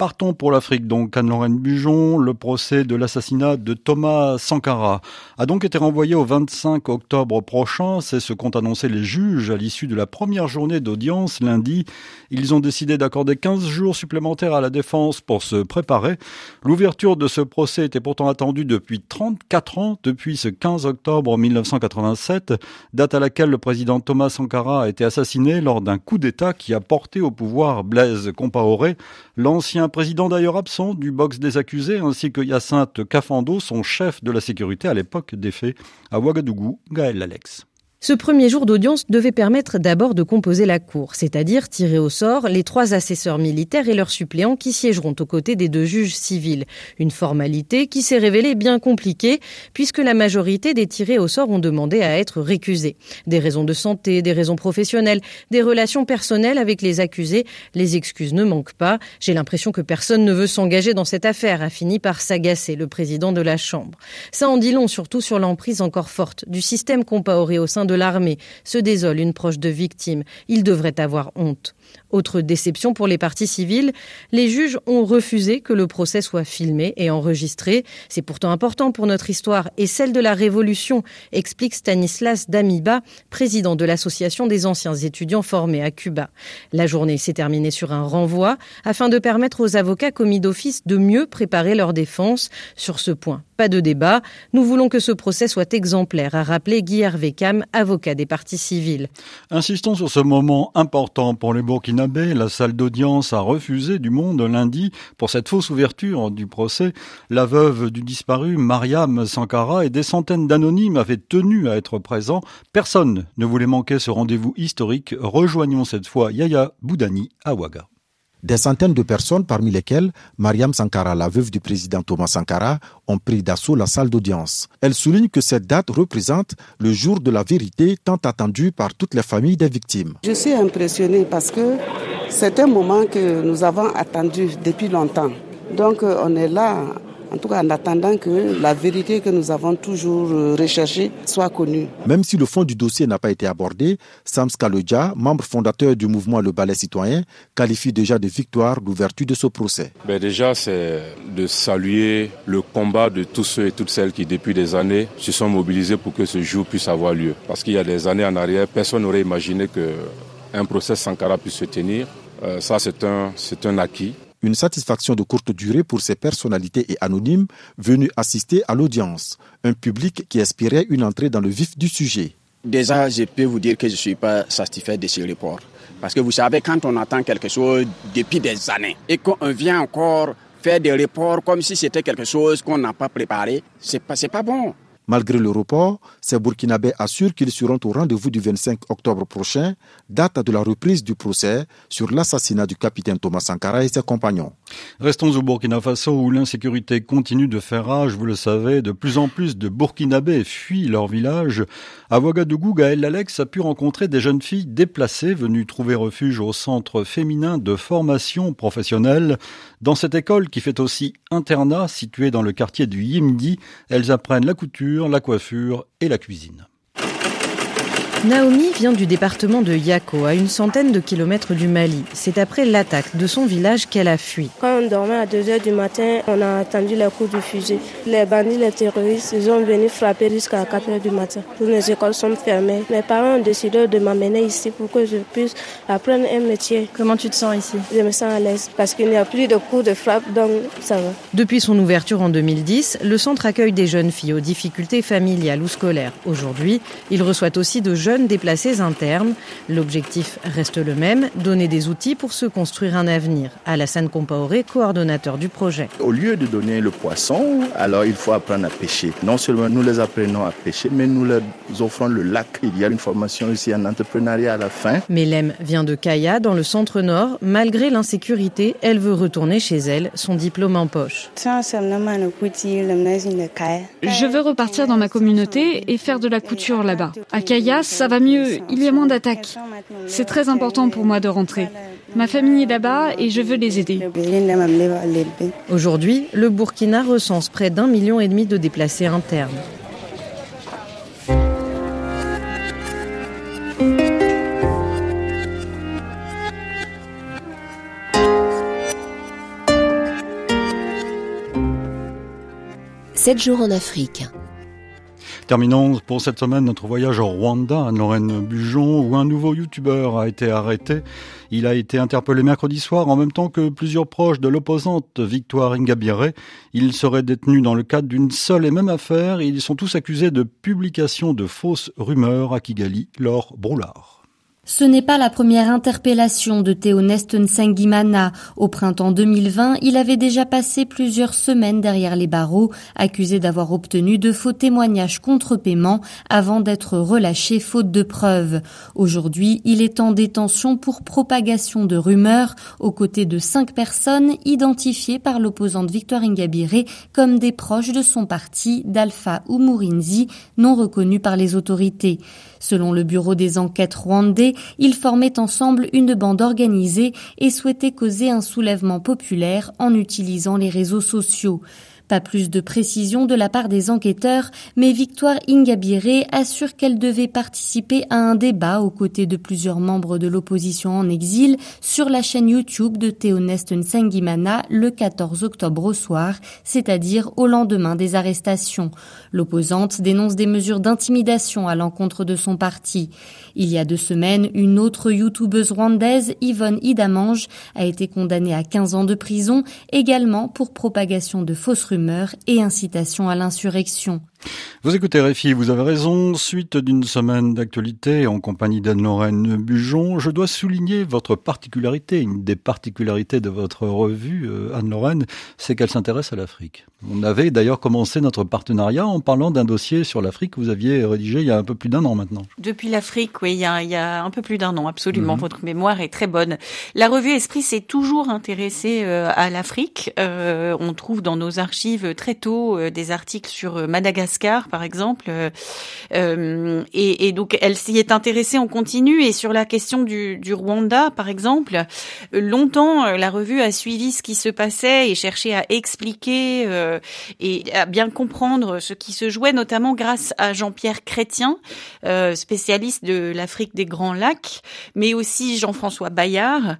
Partons pour l'Afrique donc. Anne-Lorraine Bujon, le procès de l'assassinat de Thomas Sankara a donc été renvoyé au 25 octobre prochain. C'est ce qu'ont annoncé les juges à l'issue de la première journée d'audience lundi. Ils ont décidé d'accorder 15 jours supplémentaires à la défense pour se préparer. L'ouverture de ce procès était pourtant attendue depuis 34 ans, depuis ce 15 octobre 1987, date à laquelle le président Thomas Sankara a été assassiné lors d'un coup d'État qui a porté au pouvoir Blaise Compaoré, l'ancien président d'ailleurs absent du box des accusés, ainsi que Hyacinthe Cafando, son chef de la sécurité à l'époque des faits, à Ouagadougou, Gaël Alex. Ce premier jour d'audience devait permettre d'abord de composer la cour, c'est-à-dire tirer au sort les trois assesseurs militaires et leurs suppléants qui siégeront aux côtés des deux juges civils. Une formalité qui s'est révélée bien compliquée puisque la majorité des tirés au sort ont demandé à être récusés. Des raisons de santé, des raisons professionnelles, des relations personnelles avec les accusés, les excuses ne manquent pas. J'ai l'impression que personne ne veut s'engager dans cette affaire, a fini par s'agacer le président de la Chambre. Ça en dit long surtout sur l'emprise encore forte du système Compaoré au sein de l'armée, se désole une proche de victime. Il devrait avoir honte. Autre déception pour les parties civiles, les juges ont refusé que le procès soit filmé et enregistré. C'est pourtant important pour notre histoire et celle de la Révolution, explique Stanislas Damiba, président de l'Association des anciens étudiants formés à Cuba. La journée s'est terminée sur un renvoi afin de permettre aux avocats commis d'office de mieux préparer leur défense. Sur ce point, pas de débat. Nous voulons que ce procès soit exemplaire, a rappelé Guy Hervé avocat des parties civiles. Insistons sur ce moment important pour les La salle d'audience a refusé du monde lundi pour cette fausse ouverture du procès. La veuve du disparu, Mariam Sankara, et des centaines d'anonymes avaient tenu à être présents. Personne ne voulait manquer ce rendez-vous historique. Rejoignons cette fois Yaya Boudani à. Des centaines de personnes, parmi lesquelles Mariam Sankara, la veuve du président Thomas Sankara, ont pris d'assaut la salle d'audience. Elle souligne que cette date représente le jour de la vérité tant attendu par toutes les familles des victimes. Je suis impressionnée parce que c'est un moment que nous avons attendu depuis longtemps. Donc euh, on est là en tout cas en attendant que la vérité que nous avons toujours euh, recherchée soit connue. Même si le fond du dossier n'a pas été abordé, Sams Kalodja, membre fondateur du mouvement Le Ballet Citoyen, qualifie déjà de victoire l'ouverture de ce procès. Ben déjà, c'est de saluer le combat de tous ceux et toutes celles qui, depuis des années, se sont mobilisés pour que ce jour puisse avoir lieu. Parce qu'il y a des années en arrière, personne n'aurait imaginé qu'un procès Sankara puisse se tenir. Euh, ça, c'est un, c'est un acquis une satisfaction de courte durée pour ces personnalités et anonymes venus assister à l'audience, un public qui aspirait une entrée dans le vif du sujet. Déjà, je peux vous dire que je ne suis pas satisfait de ce report. Parce que vous savez, quand on attend quelque chose depuis des années et qu'on vient encore faire des reports comme si c'était quelque chose qu'on n'a pas préparé, c'est pas, pas bon. Malgré le report, ces Burkinabés assurent qu'ils seront au rendez-vous du 25 octobre prochain, date de la reprise du procès sur l'assassinat du capitaine Thomas Sankara et ses compagnons. Restons au Burkina Faso où l'insécurité continue de faire rage, vous le savez, de plus en plus de Burkinabés fuient leur village. À Ouagadougou, Gaël Alex a pu rencontrer des jeunes filles déplacées venues trouver refuge au centre féminin de formation professionnelle. Dans cette école qui fait aussi internat situé dans le quartier du Yimdi, elles apprennent la couture, la coiffure et la cuisine. Naomi vient du département de Yako, à une centaine de kilomètres du Mali. C'est après l'attaque de son village qu'elle a fui. Quand on dormait à 2 heures du matin, on a attendu les coups de fusil. Les bandits, les terroristes, ils ont venu frapper jusqu'à 4 heures du matin. Toutes les écoles sont fermées. Mes parents ont décidé de m'amener ici pour que je puisse apprendre un métier. Comment tu te sens ici? Je me sens à l'aise parce qu'il n'y a plus de coups de frappe, donc ça va. Depuis son ouverture en 2010, le centre accueille des jeunes filles aux difficultés familiales ou scolaires. Aujourd'hui, il reçoit aussi de jeunes jeunes déplacés internes. L'objectif reste le même, donner des outils pour se construire un avenir. Alassane Compaoré, coordonnateur du projet. Au lieu de donner le poisson, alors il faut apprendre à pêcher. Non seulement nous les apprenons à pêcher, mais nous leur offrons le lac. Il y a une formation aussi en entrepreneuriat à la fin. Mélème vient de Kaya, dans le centre nord. Malgré l'insécurité, elle veut retourner chez elle, son diplôme en poche. Je veux repartir dans ma communauté et faire de la couture là-bas. À Kaya, ça va mieux, il y a moins d'attaques. C'est très important pour moi de rentrer. Ma famille est là-bas et je veux les aider. Aujourd'hui, le Burkina recense près d'un million et demi de déplacés internes. Sept jours en Afrique. Terminons pour cette semaine notre voyage au Rwanda, à Lorraine Bujon, où un nouveau youtubeur a été arrêté. Il a été interpellé mercredi soir en même temps que plusieurs proches de l'opposante Victoire Ingabire. Il serait détenu dans le cadre d'une seule et même affaire. Ils sont tous accusés de publication de fausses rumeurs à Kigali, Laure Broulard. Ce n'est pas la première interpellation de Théoneste Nsengimana. Au printemps 2020, il avait déjà passé plusieurs semaines derrière les barreaux, accusé d'avoir obtenu de faux témoignages contre paiement avant d'être relâché faute de preuves. Aujourd'hui, il est en détention pour propagation de rumeurs aux côtés de cinq personnes identifiées par l'opposante Victoire Ingabire comme des proches de son parti d'Alpha Umurinzi, non reconnus par les autorités. Selon le bureau des enquêtes rwandais, ils formaient ensemble une bande organisée et souhaitaient causer un soulèvement populaire en utilisant les réseaux sociaux. Pas plus de précision de la part des enquêteurs, mais Victoire Ingabire assure qu'elle devait participer à un débat aux côtés de plusieurs membres de l'opposition en exil sur la chaîne YouTube de Théoneste Nsengimana le 14 octobre au soir, c'est-à-dire au lendemain des arrestations. L'opposante dénonce des mesures d'intimidation à l'encontre de son parti. Il y a deux semaines, une autre youtubeuse rwandaise, Yvonne Idamange, a été condamnée à 15 ans de prison, également pour propagation de fausses rumeurs et incitation à l'insurrection. Vous écoutez Réfi, vous avez raison. Suite d'une semaine d'actualité en compagnie d'Anne-Lorraine Bujon, je dois souligner votre particularité. Une des particularités de votre revue, euh, Anne-Lorraine, c'est qu'elle s'intéresse à l'Afrique. On avait d'ailleurs commencé notre partenariat en parlant d'un dossier sur l'Afrique que vous aviez rédigé il y a un peu plus d'un an maintenant. Depuis l'Afrique, oui, il y, a, il y a, un peu plus d'un an, absolument. Mhm. Votre mémoire est très bonne. La revue Esprit s'est toujours intéressée euh, à l'Afrique. Euh, on trouve dans nos archives très tôt des articles sur Madagascar par exemple. Euh, euh, et, donc, elle s'y est intéressée en continu. Et sur la question du, Rwanda, par exemple, longtemps, euh, la revue a suivi ce qui se passait et cherché à expliquer et à bien comprendre ce qui se jouait, notamment grâce à Jean-Pierre Chrétien, spécialiste de l'Afrique des Grands Lacs, mais aussi Jean-François Bayard,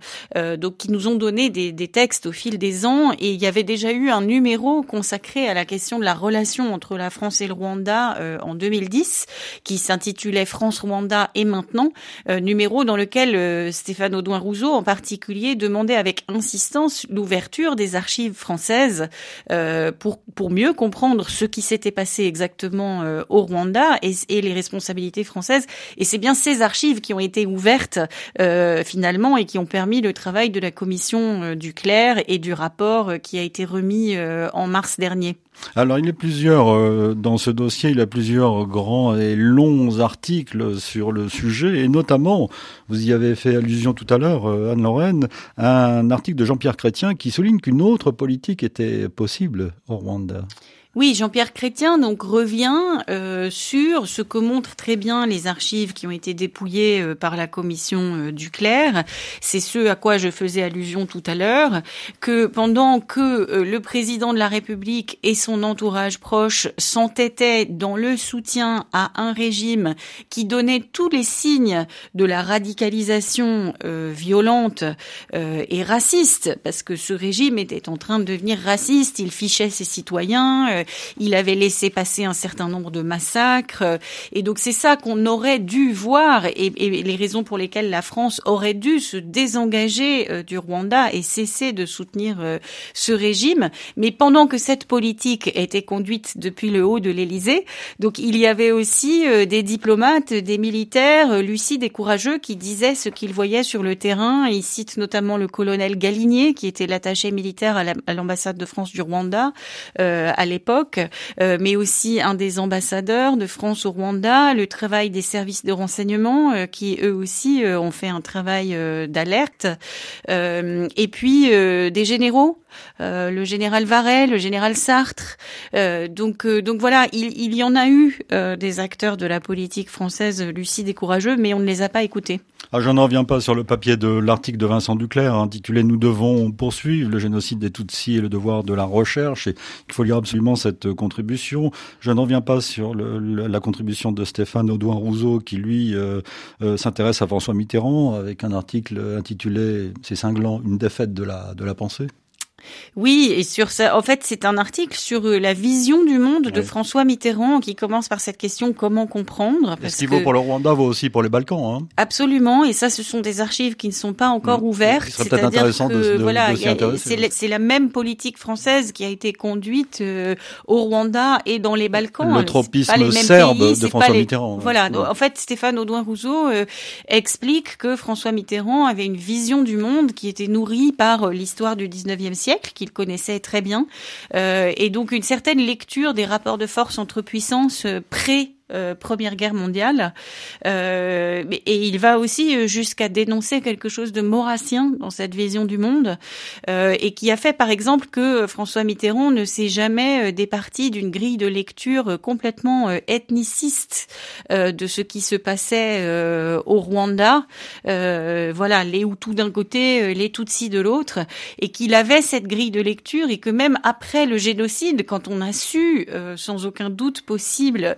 donc qui nous ont donné des, des textes au fil des ans. Et il y avait déjà eu un numéro consacré à la question de la relation entre la France et le Rwanda euh, en 2010, qui s'intitulait France-Rwanda et maintenant, euh, numéro dans lequel euh, Stéphane Audouin-Rousseau en particulier demandait avec insistance l'ouverture des archives françaises pour, pour mieux comprendre ce qui s'était passé exactement au Rwanda et, et, les responsabilités françaises. Et c'est bien ces archives qui ont été ouvertes finalement et qui ont permis le travail de la commission du Clair et du rapport qui a été remis en mars dernier. Alors il y a plusieurs euh, dans ce dossier, il y a plusieurs grands et longs articles sur le sujet et notamment, vous y avez fait allusion tout à l'heure, euh, Anne Lorraine, un article de Jean-Pierre Chrétien qui souligne qu'une autre politique était possible au Rwanda. Oui, Jean-Pierre Chrétien donc revient euh, sur ce que montrent très bien les archives qui ont été dépouillées euh, par la commission euh, Duclerc. C'est ce à quoi je faisais allusion tout à l'heure, que pendant que euh, le président de la République et son entourage proche s'entêtaient dans le soutien à un régime qui donnait tous les signes de la radicalisation violente et raciste, parce que ce régime était en train de devenir raciste, il fichait ses citoyens il avait laissé passer un certain nombre de massacres. Euh, et donc c'est ça qu'on aurait dû voir et, les raisons pour lesquelles la France aurait dû se désengager euh, du Rwanda et cesser de soutenir ce régime. Mais pendant que cette politique était conduite depuis le haut de l'Élysée, donc il y avait aussi des diplomates, des militaires lucides et courageux qui disaient ce qu'ils voyaient sur le terrain. Ils citent notamment le colonel Galinier, qui était l'attaché militaire à l'ambassade de France du Rwanda à l'époque euh, mais aussi un des ambassadeurs de France au Rwanda, le travail des services de renseignement euh, qui eux aussi euh, ont fait un travail d'alerte, et puis des généraux le général Varel, le général Sartre. Donc, donc voilà, il, y en a eu des acteurs de la politique française lucides et courageux, mais on ne les a pas écoutés. Ah, je n'en reviens pas sur le papier de l'article de Vincent Duclerc intitulé Nous devons poursuivre le génocide des Tutsis et le devoir de la recherche. Il faut lire absolument cette contribution. Je n'en reviens pas sur la contribution de Stéphane Audouin-Rousseau qui lui s'intéresse à François Mitterrand avec un article intitulé C'est cinglant, une défaite de la de la pensée. Oui, et sur ça, en fait, c'est un article sur euh, la vision du monde de François Mitterrand qui commence par cette question comment comprendre. Ce qui vaut pour le Rwanda vaut aussi pour les Balkans. Hein? Absolument, et ça, ce sont des archives qui ne sont pas encore ouvertes. C'est-à-dire que voilà, c'est la même politique française qui a été conduite euh, au Rwanda et dans les Balkans. Le tropisme serbe de François Mitterrand. Voilà, en fait, Stéphane Audouin-Rousseau euh, explique que François Mitterrand avait une vision du monde qui était nourrie par l'histoire du 19e siècle qu'il connaissait très bien, euh, et donc une certaine lecture des rapports de force entre puissances euh, pré euh, Première Guerre mondiale. Euh, et il va aussi euh, jusqu'à dénoncer quelque chose de maurassien dans cette vision du monde, euh, et qui a fait par exemple que François Mitterrand ne s'est jamais départi d'une grille de lecture complètement ethniciste de ce qui se passait au Rwanda. voilà, les Hutus d'un côté, les Tutsis de l'autre, et qu'il avait cette grille de lecture, et que même après le génocide, quand on a su sans aucun doute possible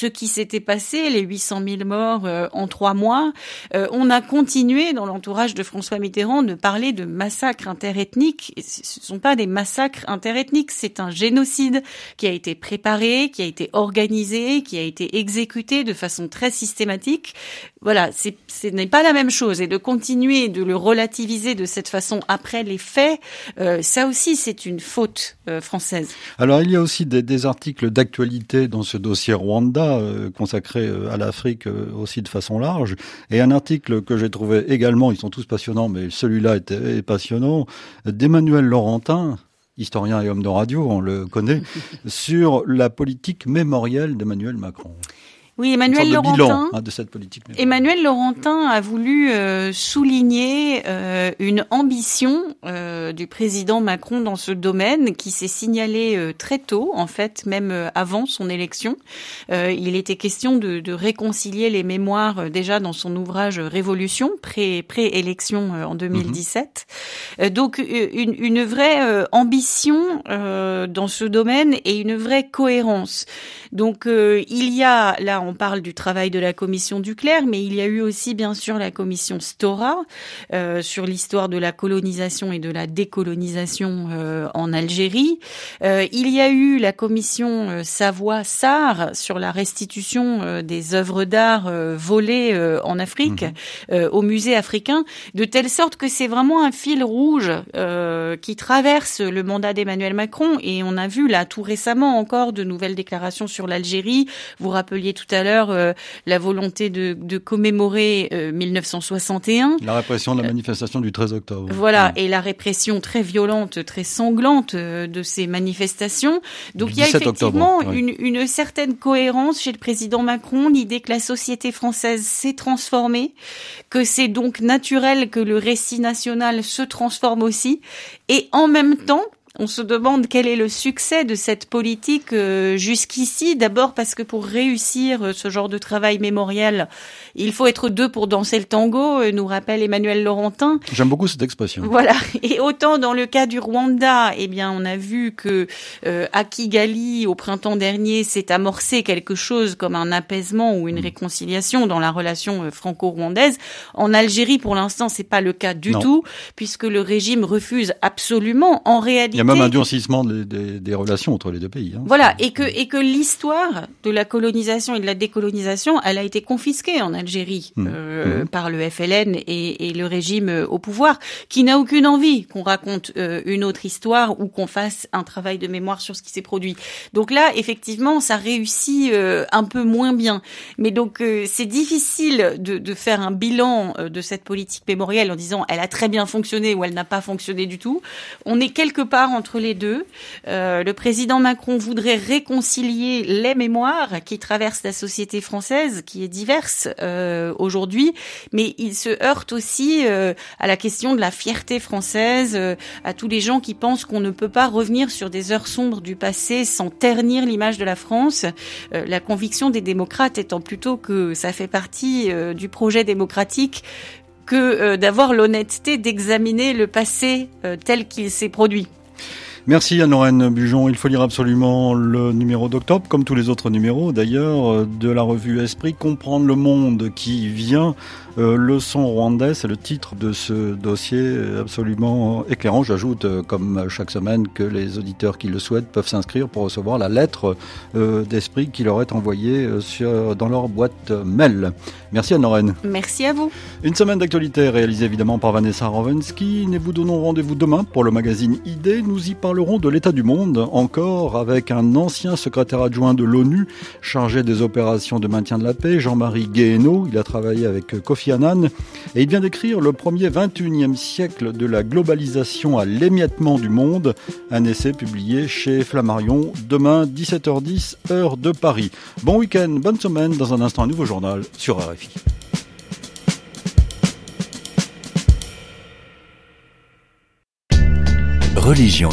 ce qui s'était passé, les 800 000 morts euh, en trois mois, euh, on a continué dans l'entourage de François Mitterrand de parler de massacres interethniques. ce ne sont pas des massacres interethniques, c'est un génocide qui a été préparé, qui a été organisé, qui a été exécuté de façon très systématique. Voilà, ce n'est pas la même chose. Et de continuer de le relativiser de cette façon après les faits, euh, ça aussi c'est une faute française. Alors il y a aussi des, des articles d'actualité dans ce dossier Rwanda euh, consacré euh, à l'Afrique euh, aussi de façon large. Et un article que j'ai trouvé également, ils sont tous passionnants, mais celui-là est, passionnant, d'Emmanuel Laurentin, historien et homme de radio, on le connaît, sur la politique mémorielle d'Emmanuel Macron. Oui, Emmanuel Laurentin. Hein, de cette politique. Emmanuel Laurentin a voulu euh, souligner euh, une ambition euh, du président Macron dans ce domaine qui s'est signalée très tôt, en fait, même avant son élection. il était question de, de, réconcilier les mémoires déjà dans son ouvrage Révolution, pré-élection en 2017. Mhm. donc une, une vraie ambition dans ce domaine et une vraie cohérence. Donc il y a là on parle du travail de la commission Duclerc, mais il y a eu aussi bien sûr la commission Stora euh, sur l'histoire de la colonisation et de la décolonisation euh, en Algérie. Euh, il y a eu la commission Savoie-Sarr sur la restitution des œuvres d'art volées en Afrique mhm. au musée africain, de telle sorte que c'est vraiment un fil rouge qui traverse le mandat d'Emmanuel Macron. Et on a vu là tout récemment encore de nouvelles déclarations sur l'Algérie. Vous rappeliez tout à l'heure euh, la volonté de, de commémorer 1961. Euh, la répression de la manifestation du 13 octobre. Voilà, et la répression très violente, très sanglante euh, de ces manifestations. Donc il y a effectivement une, une certaine cohérence chez le président Macron, l'idée que la société française s'est transformée, que c'est donc naturel que le récit national se transforme aussi, et en même temps, on se demande quel est le succès de cette politique euh, jusqu'ici. D'abord parce que pour réussir euh, ce genre de travail mémorial, il faut être deux pour danser le tango, euh, nous rappelle Emmanuel Laurentin. J'aime beaucoup cette expression. Voilà. Et autant dans le cas du Rwanda, eh bien, on a vu que à Kigali, au printemps dernier, s'est amorcé quelque chose comme un apaisement ou une mm. réconciliation dans la relation franco-rwandaise. En Algérie, pour l'instant, c'est pas le cas du tout, puisque le régime refuse absolument, en réalité, même un durcissement des, relations entre les deux pays. Hein. Voilà, et que, et que l'histoire de la colonisation et de la décolonisation, elle a été confisquée en Algérie mmh. Euh, mmh. par le FLN et, et, le régime euh, au pouvoir, qui n'a aucune envie qu'on raconte euh, une autre histoire ou qu'on fasse un travail de mémoire sur ce qui s'est produit. Donc là, effectivement, ça réussit un peu moins bien. Mais donc, c'est difficile de, de, faire un bilan de cette politique mémorielle en disant elle a très bien fonctionné ou elle n'a pas fonctionné du tout. On est quelque part entre les deux. Euh, le président Macron voudrait réconcilier les mémoires qui traversent la société française, qui est diverse euh, aujourd'hui, mais il se heurte aussi euh, à la question de la fierté française, à tous les gens qui pensent qu'on ne peut pas revenir sur des heures sombres du passé sans ternir l'image de la France. La conviction des démocrates étant plutôt que ça fait partie du projet démocratique que d'avoir l'honnêteté d'examiner le passé tel qu'il s'est produit. Merci Anne-Lorraine Bujon. Il faut lire absolument le numéro d'octobre, comme tous les autres numéros d'ailleurs, de la revue Esprit, comprendre le monde qui vient euh, leçon rwandais, c'est le titre de ce dossier absolument éclairant. J'ajoute, euh, comme chaque semaine, que les auditeurs qui le souhaitent peuvent s'inscrire pour recevoir la lettre euh, d'esprit qui leur est envoyée sur, dans leur boîte mail. Merci Anne-Lorraine. Merci à vous. Une semaine d'actualité réalisée évidemment par Vanessa Rovensky. Nous vous donnons rendez-vous demain pour le magazine ID. Nous y parlerons de l'état du monde, encore avec un ancien secrétaire adjoint de l'ONU chargé des opérations de maintien de la paix, Jean-Marie Guéhenno. Il a travaillé avec Kofi et il vient d'écrire le premier 21e siècle de la globalisation à l'émiettement du monde, un essai publié chez Flammarion demain 17h10 heure de Paris. Bon week-end, bonne semaine, dans un instant un nouveau journal sur RFI. Religion